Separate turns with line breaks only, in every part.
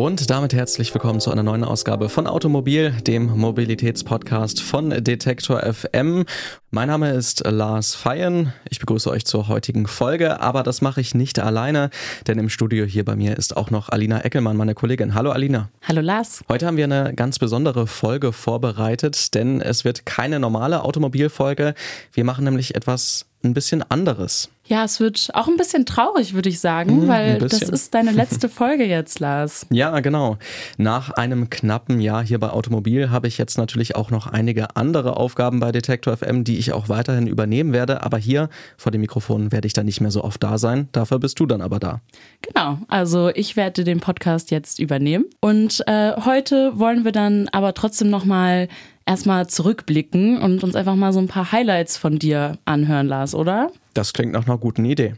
Und damit herzlich willkommen zu einer neuen Ausgabe von Automobil, dem Mobilitätspodcast von Detektor FM. Mein Name ist Lars Feyen. Ich begrüße euch zur heutigen Folge, aber das mache ich nicht alleine, denn im Studio hier bei mir ist auch noch Alina Eckelmann, meine Kollegin. Hallo Alina.
Hallo Lars.
Heute haben wir eine ganz besondere Folge vorbereitet, denn es wird keine normale Automobilfolge. Wir machen nämlich etwas ein bisschen anderes.
Ja, es wird auch ein bisschen traurig, würde ich sagen,
Mm,
weil das ist deine letzte Folge jetzt, Lars.
Ja, genau. Nach einem knappen Jahr hier bei Automobil habe ich jetzt natürlich auch noch einige andere Aufgaben bei Detektor FM, die ich auch weiterhin übernehmen werde. Aber hier vor dem Mikrofon werde ich dann nicht mehr so oft da sein. Dafür bist du dann aber da.
Genau, also ich werde den Podcast jetzt übernehmen. Und äh, heute wollen wir dann aber trotzdem nochmal erstmal zurückblicken und uns einfach mal so ein paar Highlights von dir anhören, Lars, oder?
Das klingt nach einer guten Idee.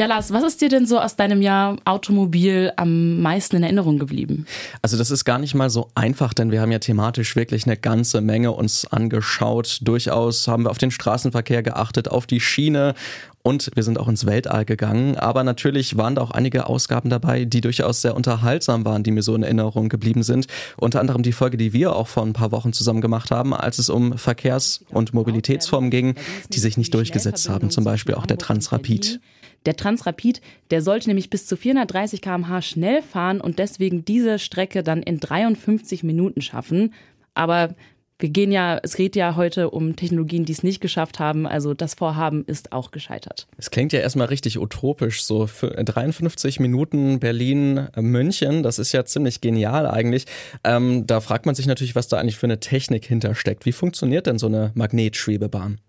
Ja, Lars, was ist dir denn so aus deinem Jahr Automobil am meisten in Erinnerung geblieben?
Also das ist gar nicht mal so einfach, denn wir haben ja thematisch wirklich eine ganze Menge uns angeschaut. Durchaus haben wir auf den Straßenverkehr geachtet, auf die Schiene und wir sind auch ins Weltall gegangen. Aber natürlich waren da auch einige Ausgaben dabei, die durchaus sehr unterhaltsam waren, die mir so in Erinnerung geblieben sind. Unter anderem die Folge, die wir auch vor ein paar Wochen zusammen gemacht haben, als es um Verkehrs- und Mobilitätsformen ging, die sich nicht durchgesetzt haben. Zum Beispiel auch der Transrapid.
Der Transrapid, der sollte nämlich bis zu 430 km/h schnell fahren und deswegen diese Strecke dann in 53 Minuten schaffen. Aber wir gehen ja, es geht ja heute um Technologien, die es nicht geschafft haben. Also das Vorhaben ist auch gescheitert.
Es klingt ja erstmal richtig utopisch, so für 53 Minuten Berlin-München, das ist ja ziemlich genial eigentlich. Ähm, da fragt man sich natürlich, was da eigentlich für eine Technik hintersteckt. Wie funktioniert denn so eine Magnetschwebebahn?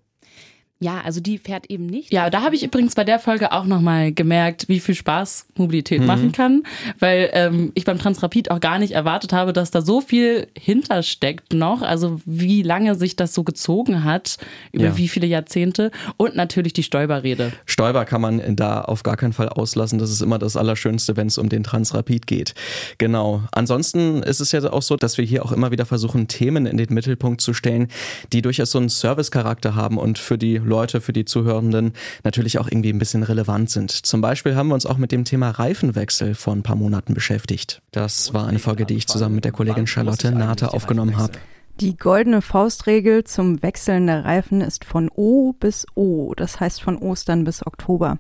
Ja, also die fährt eben nicht. Ja, da habe ich übrigens bei der Folge auch nochmal gemerkt, wie viel Spaß Mobilität machen kann, weil ähm, ich beim Transrapid auch gar nicht erwartet habe, dass da so viel hintersteckt noch, also wie lange sich das so gezogen hat, über
Ja.
wie viele Jahrzehnte und natürlich die Stolperrede.
Stäuber kann man da auf gar keinen Fall auslassen. Das ist immer das Allerschönste, wenn es um den Transrapid geht. Genau. Ansonsten ist es ja auch so, dass wir hier auch immer wieder versuchen, Themen in den Mittelpunkt zu stellen, die durchaus so einen Servicecharakter haben und für die Leute, für die Zuhörenden natürlich auch irgendwie ein bisschen relevant sind. Zum Beispiel haben wir uns auch mit dem Thema Reifenwechsel vor ein paar Monaten beschäftigt. Das war eine Folge, die ich zusammen mit der Kollegin Charlotte Nate aufgenommen habe.
Die goldene Faustregel zum Wechseln der Reifen ist von O bis O, das heißt von Ostern bis Oktober.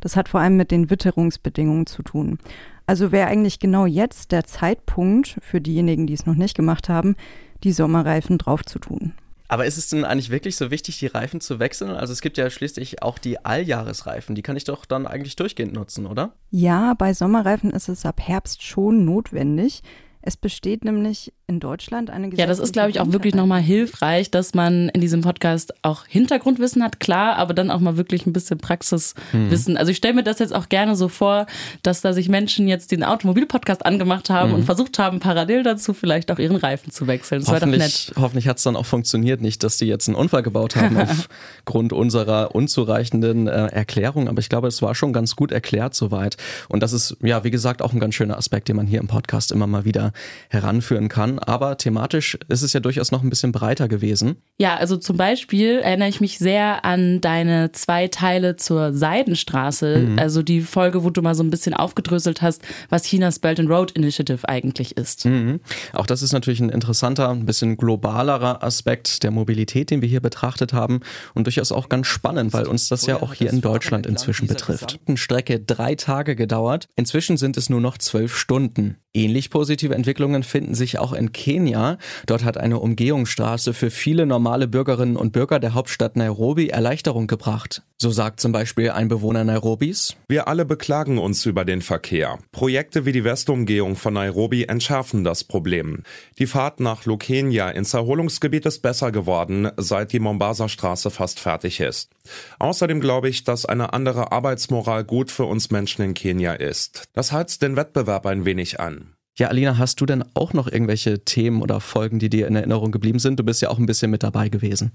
Das hat vor allem mit den Witterungsbedingungen zu tun. Also wäre eigentlich genau jetzt der Zeitpunkt für diejenigen, die es noch nicht gemacht haben, die Sommerreifen drauf zu tun.
Aber ist es denn eigentlich wirklich so wichtig, die Reifen zu wechseln? Also es gibt ja schließlich auch die Alljahresreifen. Die kann ich doch dann eigentlich durchgehend nutzen, oder?
Ja, bei Sommerreifen ist es ab Herbst schon notwendig. Es besteht nämlich in Deutschland eine
Ja, das ist, glaube ich, auch wirklich nochmal hilfreich, dass man in diesem Podcast auch Hintergrundwissen hat, klar, aber dann auch mal wirklich ein bisschen Praxiswissen. Also ich stelle mir das jetzt auch gerne so vor, dass da sich Menschen jetzt den Automobil-Podcast angemacht haben und versucht haben, parallel dazu vielleicht auch ihren Reifen zu wechseln. Das wäre doch nett.
Hoffentlich, hoffentlich hat es dann auch funktioniert. Nicht, dass die jetzt einen Unfall gebaut haben aufgrund unserer unzureichenden äh, Erklärung. Aber ich glaube, es war schon ganz gut erklärt soweit. Und das ist, ja, wie gesagt, auch ein ganz schöner Aspekt, den man hier im Podcast immer mal wieder heranführen kann. Aber thematisch ist es ja durchaus noch ein bisschen breiter gewesen.
Ja, also zum Beispiel erinnere ich mich sehr an deine zwei Teile zur Seidenstraße,
Mhm.
also die Folge, wo du mal so ein bisschen aufgedröselt hast, was Chinas Belt and Road Initiative eigentlich ist.
Mhm. Auch das ist natürlich ein interessanter, ein bisschen globalerer Aspekt der Mobilität, den wir hier betrachtet haben und durchaus auch ganz spannend, weil uns das ja auch hier in Deutschland inzwischen betrifft. Eine Strecke drei Tage gedauert. Inzwischen sind es nur noch zwölf Stunden. Ähnlich positive Entwicklungen finden sich auch in Kenia. Dort hat eine Umgehungsstraße für viele normale Bürgerinnen und Bürger der Hauptstadt Nairobi Erleichterung gebracht. So sagt zum Beispiel ein Bewohner Nairobis.
Wir alle beklagen uns über den Verkehr. Projekte wie die Westumgehung von Nairobi entschärfen das Problem. Die Fahrt nach Lukenia ins Erholungsgebiet ist besser geworden, seit die Mombasa-Straße fast fertig ist. Außerdem glaube ich, dass eine andere Arbeitsmoral gut für uns Menschen in Kenia ist. Das heizt den Wettbewerb ein wenig an.
Ja, Alina, hast du denn auch noch irgendwelche Themen oder Folgen, die dir in Erinnerung geblieben sind? Du bist ja auch ein bisschen mit dabei gewesen.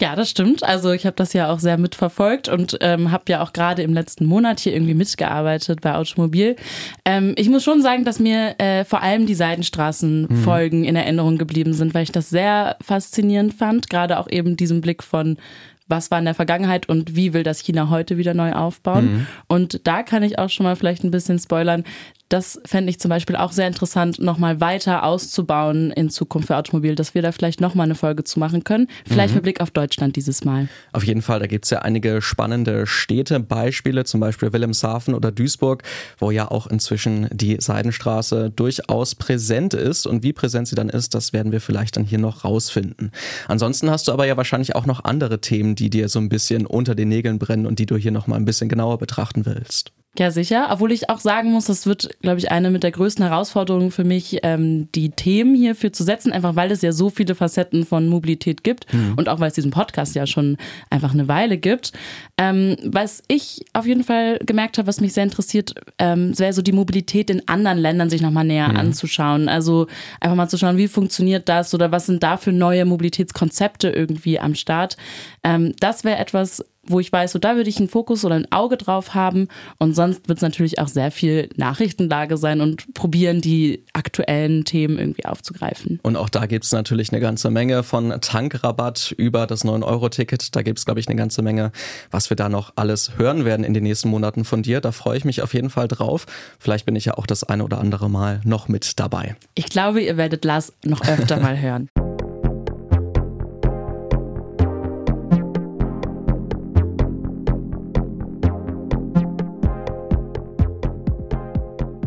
Ja, das stimmt. Also ich habe das ja auch sehr mitverfolgt und ähm, habe ja auch gerade im letzten Monat hier irgendwie mitgearbeitet bei Automobil. Ähm, ich muss schon sagen, dass mir äh, vor allem die Seidenstraßenfolgen mhm. in Erinnerung geblieben sind, weil ich das sehr faszinierend fand. Gerade auch eben diesen Blick von was war in der Vergangenheit und wie will das China heute wieder neu aufbauen. Mhm. Und da kann ich auch schon mal vielleicht ein bisschen spoilern. Das fände ich zum Beispiel auch sehr interessant, nochmal weiter auszubauen in Zukunft für Automobil, dass wir da vielleicht nochmal eine Folge zu machen können. Vielleicht mhm. mit Blick auf Deutschland dieses Mal.
Auf jeden Fall, da gibt es ja einige spannende Städte, Beispiele, zum Beispiel Wilhelmshaven oder Duisburg, wo ja auch inzwischen die Seidenstraße durchaus präsent ist. Und wie präsent sie dann ist, das werden wir vielleicht dann hier noch rausfinden. Ansonsten hast du aber ja wahrscheinlich auch noch andere Themen, die dir so ein bisschen unter den Nägeln brennen und die du hier nochmal ein bisschen genauer betrachten willst.
Ja, sicher. Obwohl ich auch sagen muss, das wird, glaube ich, eine mit der größten Herausforderungen für mich, ähm, die Themen hierfür zu setzen, einfach weil es ja so viele Facetten von Mobilität gibt mhm. und auch weil es diesen Podcast ja schon einfach eine Weile gibt. Ähm, was ich auf jeden Fall gemerkt habe, was mich sehr interessiert, ähm, wäre so die Mobilität in anderen Ländern sich nochmal näher mhm. anzuschauen. Also einfach mal zu schauen, wie funktioniert das oder was sind da für neue Mobilitätskonzepte irgendwie am Start. Ähm, das wäre etwas, wo ich weiß, so da würde ich einen Fokus oder ein Auge drauf haben. Und sonst wird es natürlich auch sehr viel Nachrichtenlage sein und probieren, die aktuellen Themen irgendwie aufzugreifen.
Und auch da gibt es natürlich eine ganze Menge von Tankrabatt über das 9-Euro-Ticket. Da gibt es, glaube ich, eine ganze Menge, was wir da noch alles hören werden in den nächsten Monaten von dir. Da freue ich mich auf jeden Fall drauf. Vielleicht bin ich ja auch das eine oder andere Mal noch mit dabei.
Ich glaube, ihr werdet Lars noch öfter mal hören.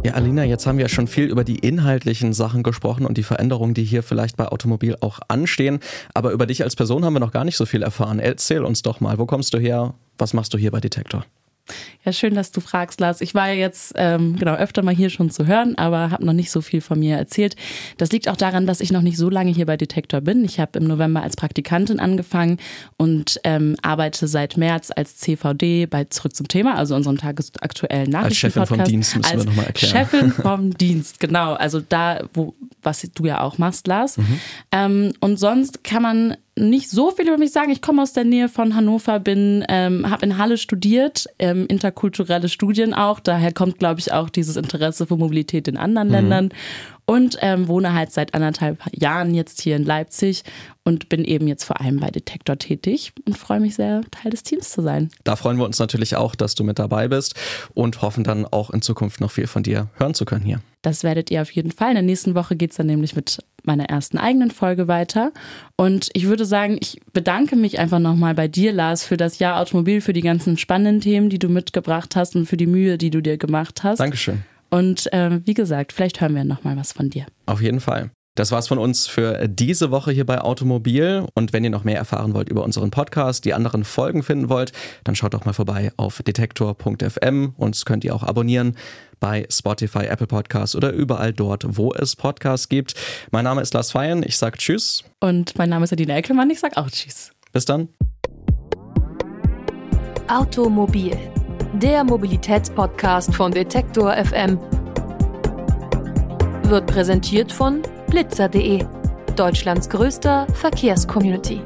Ja, Alina, jetzt haben wir ja schon viel über die inhaltlichen Sachen gesprochen und die Veränderungen, die hier vielleicht bei Automobil auch anstehen. Aber über dich als Person haben wir noch gar nicht so viel erfahren. Erzähl uns doch mal, wo kommst du her? Was machst du hier bei Detektor?
Ja, schön, dass du fragst, Lars. Ich war ja jetzt ähm, genau öfter mal hier schon zu hören, aber habe noch nicht so viel von mir erzählt. Das liegt auch daran, dass ich noch nicht so lange hier bei Detektor bin. Ich habe im November als Praktikantin angefangen und ähm, arbeite seit März als CVD bei Zurück zum Thema, also unserem tagesaktuellen Nachrichtenpodcast.
Als Chefin vom Dienst müssen wir nochmal erklären.
Chefin vom Dienst, genau. Also da, wo, was du ja auch machst, Lars. Mhm. Ähm, und sonst kann man nicht so viel über mich sagen. Ich komme aus der Nähe von Hannover, bin, ähm, habe in Halle studiert, ähm, interkulturelle Studien auch. Daher kommt, glaube ich, auch dieses Interesse für Mobilität in anderen mhm. Ländern. Und ähm, wohne halt seit anderthalb Jahren jetzt hier in Leipzig und bin eben jetzt vor allem bei Detektor tätig und freue mich sehr, Teil des Teams zu sein.
Da freuen wir uns natürlich auch, dass du mit dabei bist und hoffen dann auch in Zukunft noch viel von dir hören zu können hier.
Das werdet ihr auf jeden Fall. In der nächsten Woche geht es dann nämlich mit meiner ersten eigenen Folge weiter. Und ich würde sagen, ich bedanke mich einfach nochmal bei dir, Lars, für das Jahr Automobil, für die ganzen spannenden Themen, die du mitgebracht hast und für die Mühe, die du dir gemacht hast.
Dankeschön.
Und äh, wie gesagt, vielleicht hören wir nochmal was von dir.
Auf jeden Fall. Das war's von uns für diese Woche hier bei Automobil. Und wenn ihr noch mehr erfahren wollt über unseren Podcast, die anderen Folgen finden wollt, dann schaut doch mal vorbei auf detektor.fm. Uns könnt ihr auch abonnieren bei Spotify, Apple Podcasts oder überall dort, wo es Podcasts gibt. Mein Name ist Lars Feyen. Ich sag Tschüss.
Und mein Name ist Adina Eckelmann. Ich sag auch Tschüss.
Bis dann.
Automobil, der Mobilitätspodcast von Detektor FM, wird präsentiert von blitzer.de, Deutschlands größter Verkehrscommunity.